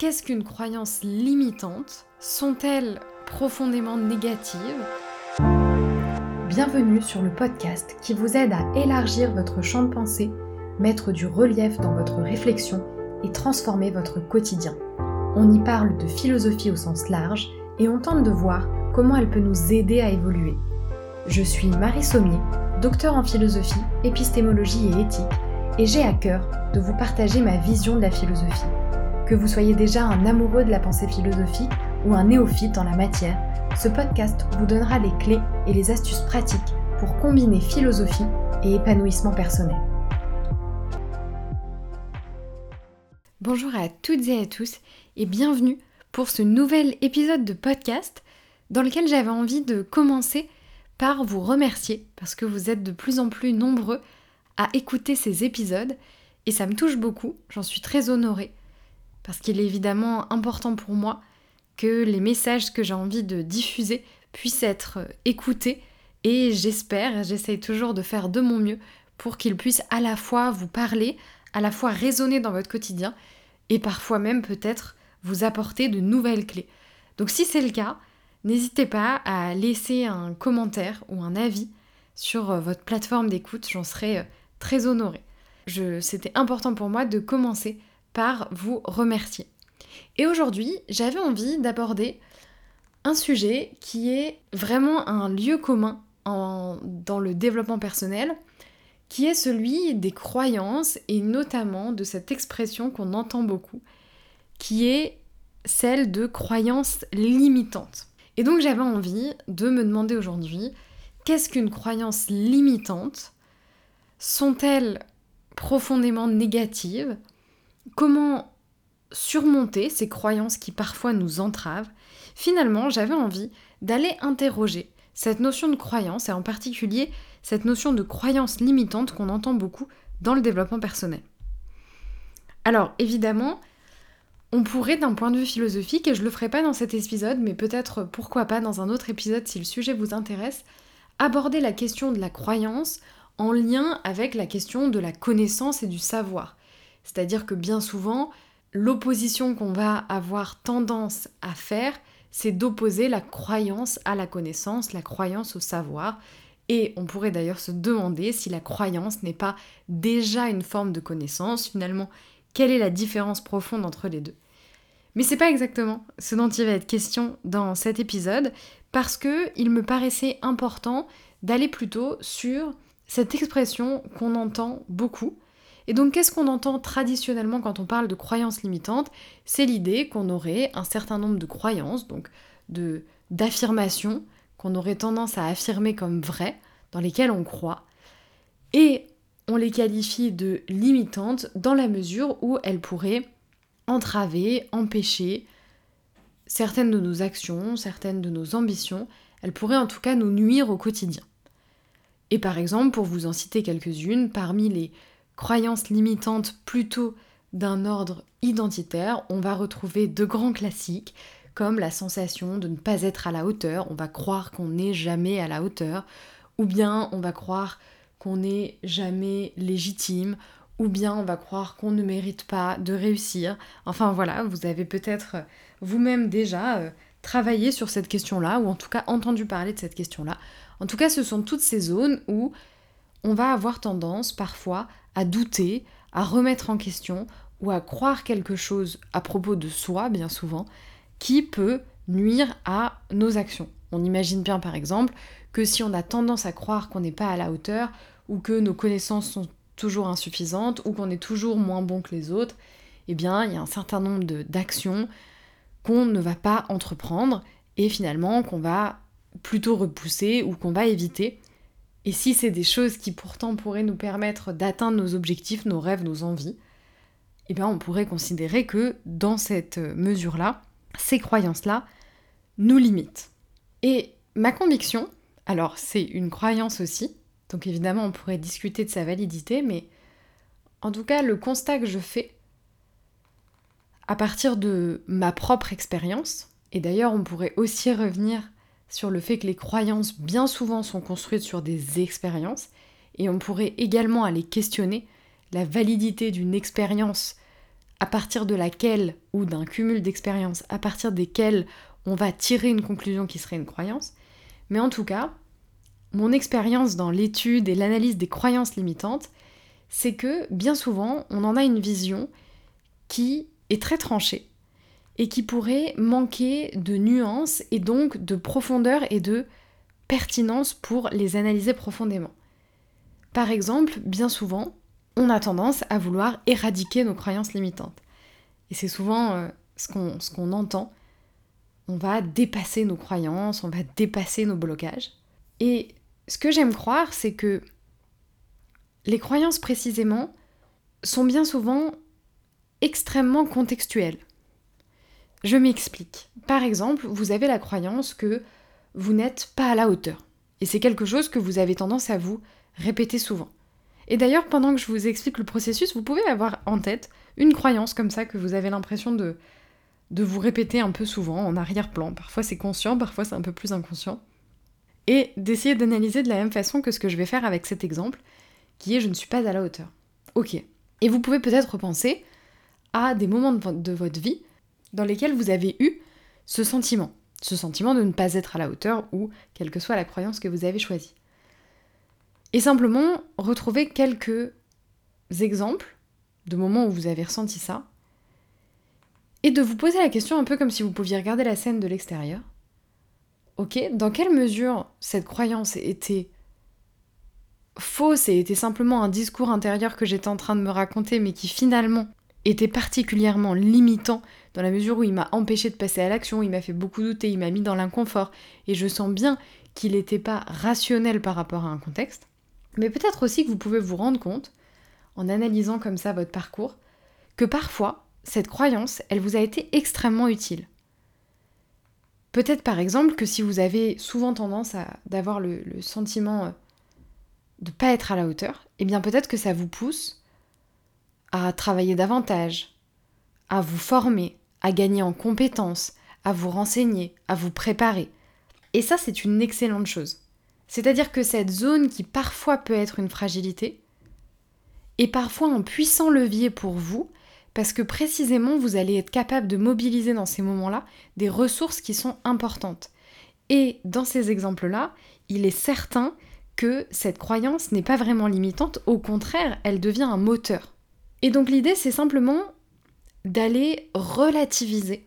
Qu'est-ce qu'une croyance limitante Sont-elles profondément négatives Bienvenue sur le podcast qui vous aide à élargir votre champ de pensée, mettre du relief dans votre réflexion et transformer votre quotidien. On y parle de philosophie au sens large et on tente de voir comment elle peut nous aider à évoluer. Je suis Marie Sommier, docteur en philosophie, épistémologie et éthique, et j'ai à cœur de vous partager ma vision de la philosophie. Que vous soyez déjà un amoureux de la pensée philosophique ou un néophyte en la matière, ce podcast vous donnera les clés et les astuces pratiques pour combiner philosophie et épanouissement personnel. Bonjour à toutes et à tous et bienvenue pour ce nouvel épisode de podcast dans lequel j'avais envie de commencer par vous remercier parce que vous êtes de plus en plus nombreux à écouter ces épisodes et ça me touche beaucoup, j'en suis très honorée parce qu'il est évidemment important pour moi que les messages que j'ai envie de diffuser puissent être écoutés et j'espère, j'essaye toujours de faire de mon mieux pour qu'ils puissent à la fois vous parler, à la fois résonner dans votre quotidien et parfois même peut-être vous apporter de nouvelles clés. Donc si c'est le cas, n'hésitez pas à laisser un commentaire ou un avis sur euh, votre plateforme d'écoute, j'en serai euh, très honorée. C'était important pour moi de commencer par vous remercier. Et aujourd'hui, j'avais envie d'aborder un sujet qui est vraiment un lieu commun dans le développement personnel, qui est celui des croyances et notamment de cette expression qu'on entend beaucoup, qui est celle de croyances limitantes. Et donc j'avais envie de me demander aujourd'hui, qu'est-ce qu'une croyance limitante? Sont-elles profondément négatives? Comment surmonter ces croyances qui parfois nous entravent, finalement j'avais envie d'aller interroger cette notion de croyance et en particulier cette notion de croyance limitante qu'on entend beaucoup dans le développement personnel. Alors évidemment, on pourrait d'un point de vue philosophique, et je le ferai pas dans cet épisode, mais peut-être pourquoi pas dans un autre épisode si le sujet vous intéresse, aborder la question de la croyance en lien avec la question de la connaissance et du savoir. C'est-à-dire que bien souvent, l'opposition qu'on va avoir tendance à faire, c'est d'opposer la croyance à la connaissance, la croyance au savoir. Et on pourrait d'ailleurs se demander si la croyance n'est pas déjà une forme de connaissance, finalement, quelle est la différence profonde entre les deux? Mais c'est pas exactement ce dont il va être question dans cet épisode, parce que il me paraissait important d'aller plutôt sur cette expression qu'on entend beaucoup, et donc qu'est-ce qu'on entend traditionnellement quand on parle de croyances limitantes? C'est l'idée qu'on aurait un certain nombre de croyances, donc d'affirmations qu'on aurait tendance à affirmer comme vraies, dans lesquelles on croit, et on les qualifie de limitantes dans la mesure où elles pourraient entraver, empêcher certaines de nos actions, certaines de nos ambitions, elles pourraient en tout cas nous nuire au quotidien. Et par exemple, pour vous en citer quelques-unes, parmi les croyances limitantes plutôt d'un ordre identitaire, on va retrouver de grands classiques comme la sensation de ne pas être à la hauteur, on va croire qu'on n'est jamais à la hauteur, ou bien on va croire qu'on n'est jamais légitime, ou bien on va croire qu'on ne mérite pas de réussir. Enfin voilà, vous avez peut-être vous-même déjà euh, travaillé sur cette question-là, ou en tout cas entendu parler de cette question-là. En tout cas, ce sont toutes ces zones où on va avoir tendance parfois à douter, à remettre en question ou à croire quelque chose à propos de soi, bien souvent, qui peut nuire à nos actions. On imagine bien par exemple que si on a tendance à croire qu'on n'est pas à la hauteur, ou que nos connaissances sont toujours insuffisantes, ou qu'on est toujours moins bon que les autres, eh bien il y a un certain nombre d'actions qu'on ne va pas entreprendre, et finalement qu'on va plutôt repousser ou qu'on va éviter et si c'est des choses qui pourtant pourraient nous permettre d'atteindre nos objectifs, nos rêves, nos envies, eh bien on pourrait considérer que dans cette mesure-là, ces croyances-là nous limitent. Et ma conviction, alors c'est une croyance aussi, donc évidemment on pourrait discuter de sa validité, mais en tout cas le constat que je fais à partir de ma propre expérience, et d'ailleurs on pourrait aussi revenir sur le fait que les croyances bien souvent sont construites sur des expériences. Et on pourrait également aller questionner la validité d'une expérience à partir de laquelle, ou d'un cumul d'expériences à partir desquelles on va tirer une conclusion qui serait une croyance, mais en tout cas, mon expérience dans l'étude et l'analyse des croyances limitantes, c'est que bien souvent, on en a une vision qui est très tranchée et qui pourrait manquer de nuances et donc de profondeur et de pertinence pour les analyser profondément. Par exemple, bien souvent, on a tendance à vouloir éradiquer nos croyances limitantes. Et c'est souvent euh, ce qu'on entend. On va dépasser nos croyances, on va dépasser nos blocages. Et ce que j'aime croire, c'est que les croyances précisément sont bien souvent extrêmement contextuelles. Je m'explique. Par exemple, vous avez la croyance que vous n'êtes pas à la hauteur. Et c'est quelque chose que vous avez tendance à vous répéter souvent. Et d'ailleurs, pendant que je vous explique le processus, vous pouvez avoir en tête une croyance comme ça que vous avez l'impression de, de vous répéter un peu souvent en arrière-plan. Parfois c'est conscient, parfois c'est un peu plus inconscient. Et d'essayer d'analyser de la même façon que ce que je vais faire avec cet exemple, qui est je ne suis pas à la hauteur. Ok. Et vous pouvez peut-être repenser à des moments de votre vie dans lesquels vous avez eu ce sentiment, ce sentiment de ne pas être à la hauteur ou quelle que soit la croyance que vous avez choisie. Et simplement retrouver quelques exemples de moments où vous avez ressenti ça et de vous poser la question un peu comme si vous pouviez regarder la scène de l'extérieur. Ok, dans quelle mesure cette croyance était fausse et était simplement un discours intérieur que j'étais en train de me raconter mais qui finalement était particulièrement limitant dans la mesure où il m'a empêché de passer à l'action, il m'a fait beaucoup douter, il m'a mis dans l'inconfort, et je sens bien qu'il n'était pas rationnel par rapport à un contexte. Mais peut-être aussi que vous pouvez vous rendre compte, en analysant comme ça votre parcours, que parfois, cette croyance, elle vous a été extrêmement utile. Peut-être par exemple que si vous avez souvent tendance à d'avoir le, sentiment euh, de ne pas être à la hauteur, eh bien peut-être que ça vous pousse à travailler davantage, à vous former, à gagner en compétences, à vous renseigner, à vous préparer. Et ça, c'est une excellente chose. C'est-à-dire que cette zone qui parfois peut être une fragilité est parfois un puissant levier pour vous parce que précisément vous allez être capable de mobiliser dans ces moments-là des ressources qui sont importantes. Et dans ces exemples-là, il est certain que cette croyance n'est pas vraiment limitante, au contraire, elle devient un moteur. Et donc l'idée, c'est simplement d'aller relativiser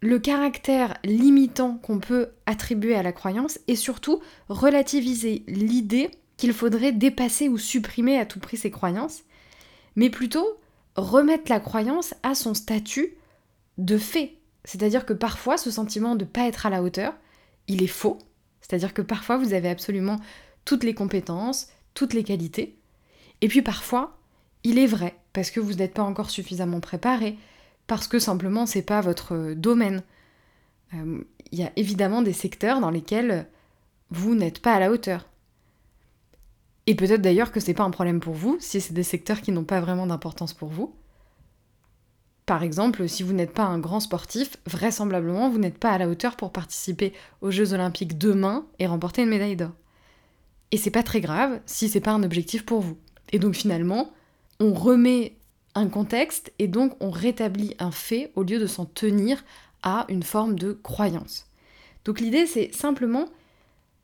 le caractère limitant qu'on peut attribuer à la croyance et surtout relativiser l'idée qu'il faudrait dépasser ou supprimer à tout prix ces croyances, mais plutôt remettre la croyance à son statut de fait. C'est-à-dire que parfois ce sentiment de ne pas être à la hauteur, il est faux. C'est-à-dire que parfois vous avez absolument toutes les compétences, toutes les qualités. Et puis parfois, il est vrai, parce que vous n'êtes pas encore suffisamment préparé, parce que simplement c'est pas votre domaine. Euh, il y a évidemment des secteurs dans lesquels vous n'êtes pas à la hauteur. Et peut-être d'ailleurs que c'est pas un problème pour vous, si c'est des secteurs qui n'ont pas vraiment d'importance pour vous. Par exemple, si vous n'êtes pas un grand sportif, vraisemblablement vous n'êtes pas à la hauteur pour participer aux Jeux Olympiques demain et remporter une médaille d'or. Et c'est pas très grave si c'est pas un objectif pour vous. Et donc finalement, on remet un contexte et donc on rétablit un fait au lieu de s'en tenir à une forme de croyance. Donc l'idée c'est simplement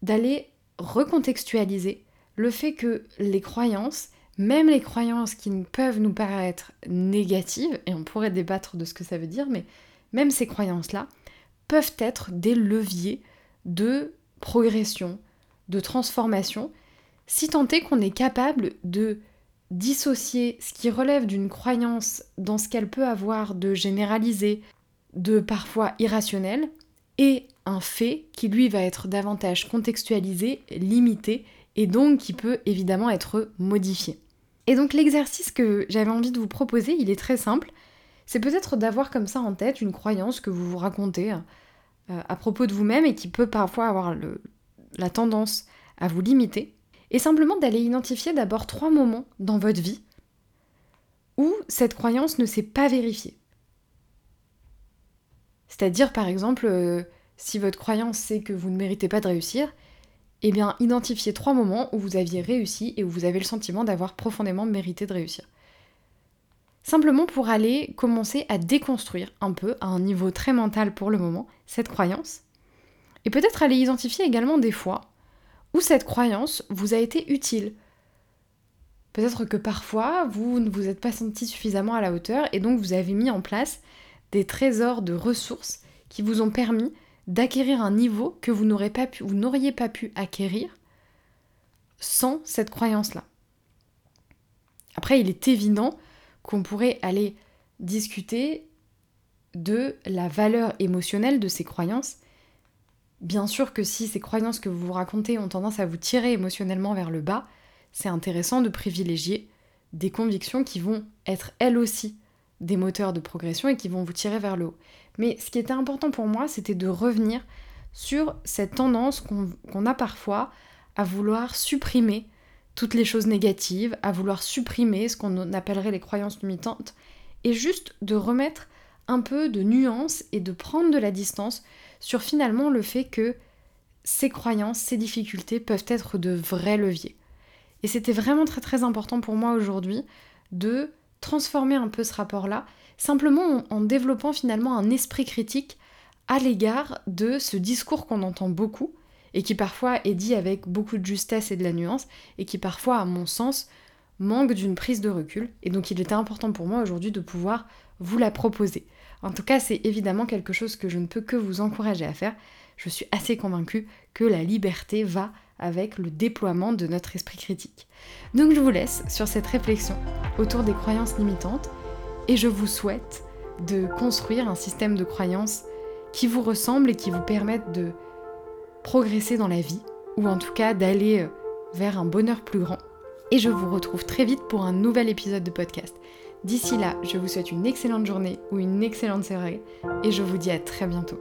d'aller recontextualiser le fait que les croyances, même les croyances qui peuvent nous paraître négatives, et on pourrait débattre de ce que ça veut dire, mais même ces croyances-là peuvent être des leviers de progression, de transformation, si tant est qu'on est capable de dissocier ce qui relève d'une croyance dans ce qu'elle peut avoir de généralisé, de parfois irrationnel, et un fait qui lui va être davantage contextualisé, limité, et donc qui peut évidemment être modifié. Et donc l'exercice que j'avais envie de vous proposer, il est très simple. C'est peut-être d'avoir comme ça en tête une croyance que vous vous racontez euh, à propos de vous-même et qui peut parfois avoir la tendance à vous limiter et simplement d'aller identifier d'abord trois moments dans votre vie où cette croyance ne s'est pas vérifiée. C'est-à-dire par exemple, euh, si votre croyance c'est que vous ne méritez pas de réussir, eh bien identifiez trois moments où vous aviez réussi et où vous avez le sentiment d'avoir profondément mérité de réussir. simplement pour aller commencer à déconstruire un peu, à un niveau très mental pour le moment, cette croyance, et peut-être aller identifier également des fois où cette croyance vous a été utile. Peut-être que parfois vous ne vous êtes pas senti suffisamment à la hauteur et donc vous avez mis en place des trésors de ressources qui vous ont permis d'acquérir un niveau que vous n'auriez pas pu, n'auriez pas pu acquérir sans cette croyance-là. Après, il est évident qu'on pourrait aller discuter de la valeur émotionnelle de ces croyances. Bien sûr que si ces croyances que vous vous racontez ont tendance à vous tirer émotionnellement vers le bas, c'est intéressant de privilégier des convictions qui vont être elles aussi des moteurs de progression et qui vont vous tirer vers le haut. Mais ce qui était important pour moi, c'était de revenir sur cette tendance qu'on a parfois à vouloir supprimer toutes les choses négatives, à vouloir supprimer ce qu'on appellerait les croyances limitantes, et juste de remettre un peu de nuance et de prendre de la distance sur finalement le fait que ces croyances, ces difficultés peuvent être de vrais leviers. Et c'était vraiment très très important pour moi aujourd'hui de transformer un peu ce rapport-là, simplement en, développant finalement un esprit critique à l'égard de ce discours qu'on entend beaucoup, et qui parfois est dit avec beaucoup de justesse et de la nuance, et qui parfois, à mon sens, manque d'une prise de recul. Et donc il était important pour moi aujourd'hui de pouvoir vous la proposer. En tout cas, c'est évidemment quelque chose que je ne peux que vous encourager à faire. Je suis assez convaincue que la liberté va avec le déploiement de notre esprit critique. Donc je vous laisse sur cette réflexion autour des croyances limitantes et je vous souhaite de construire un système de croyances qui vous ressemble et qui vous permette de progresser dans la vie ou en tout cas d'aller euh, vers un bonheur plus grand. Et je vous retrouve très vite pour un nouvel épisode de podcast. D'ici là, je vous souhaite une excellente journée ou une excellente soirée et je vous dis à très bientôt.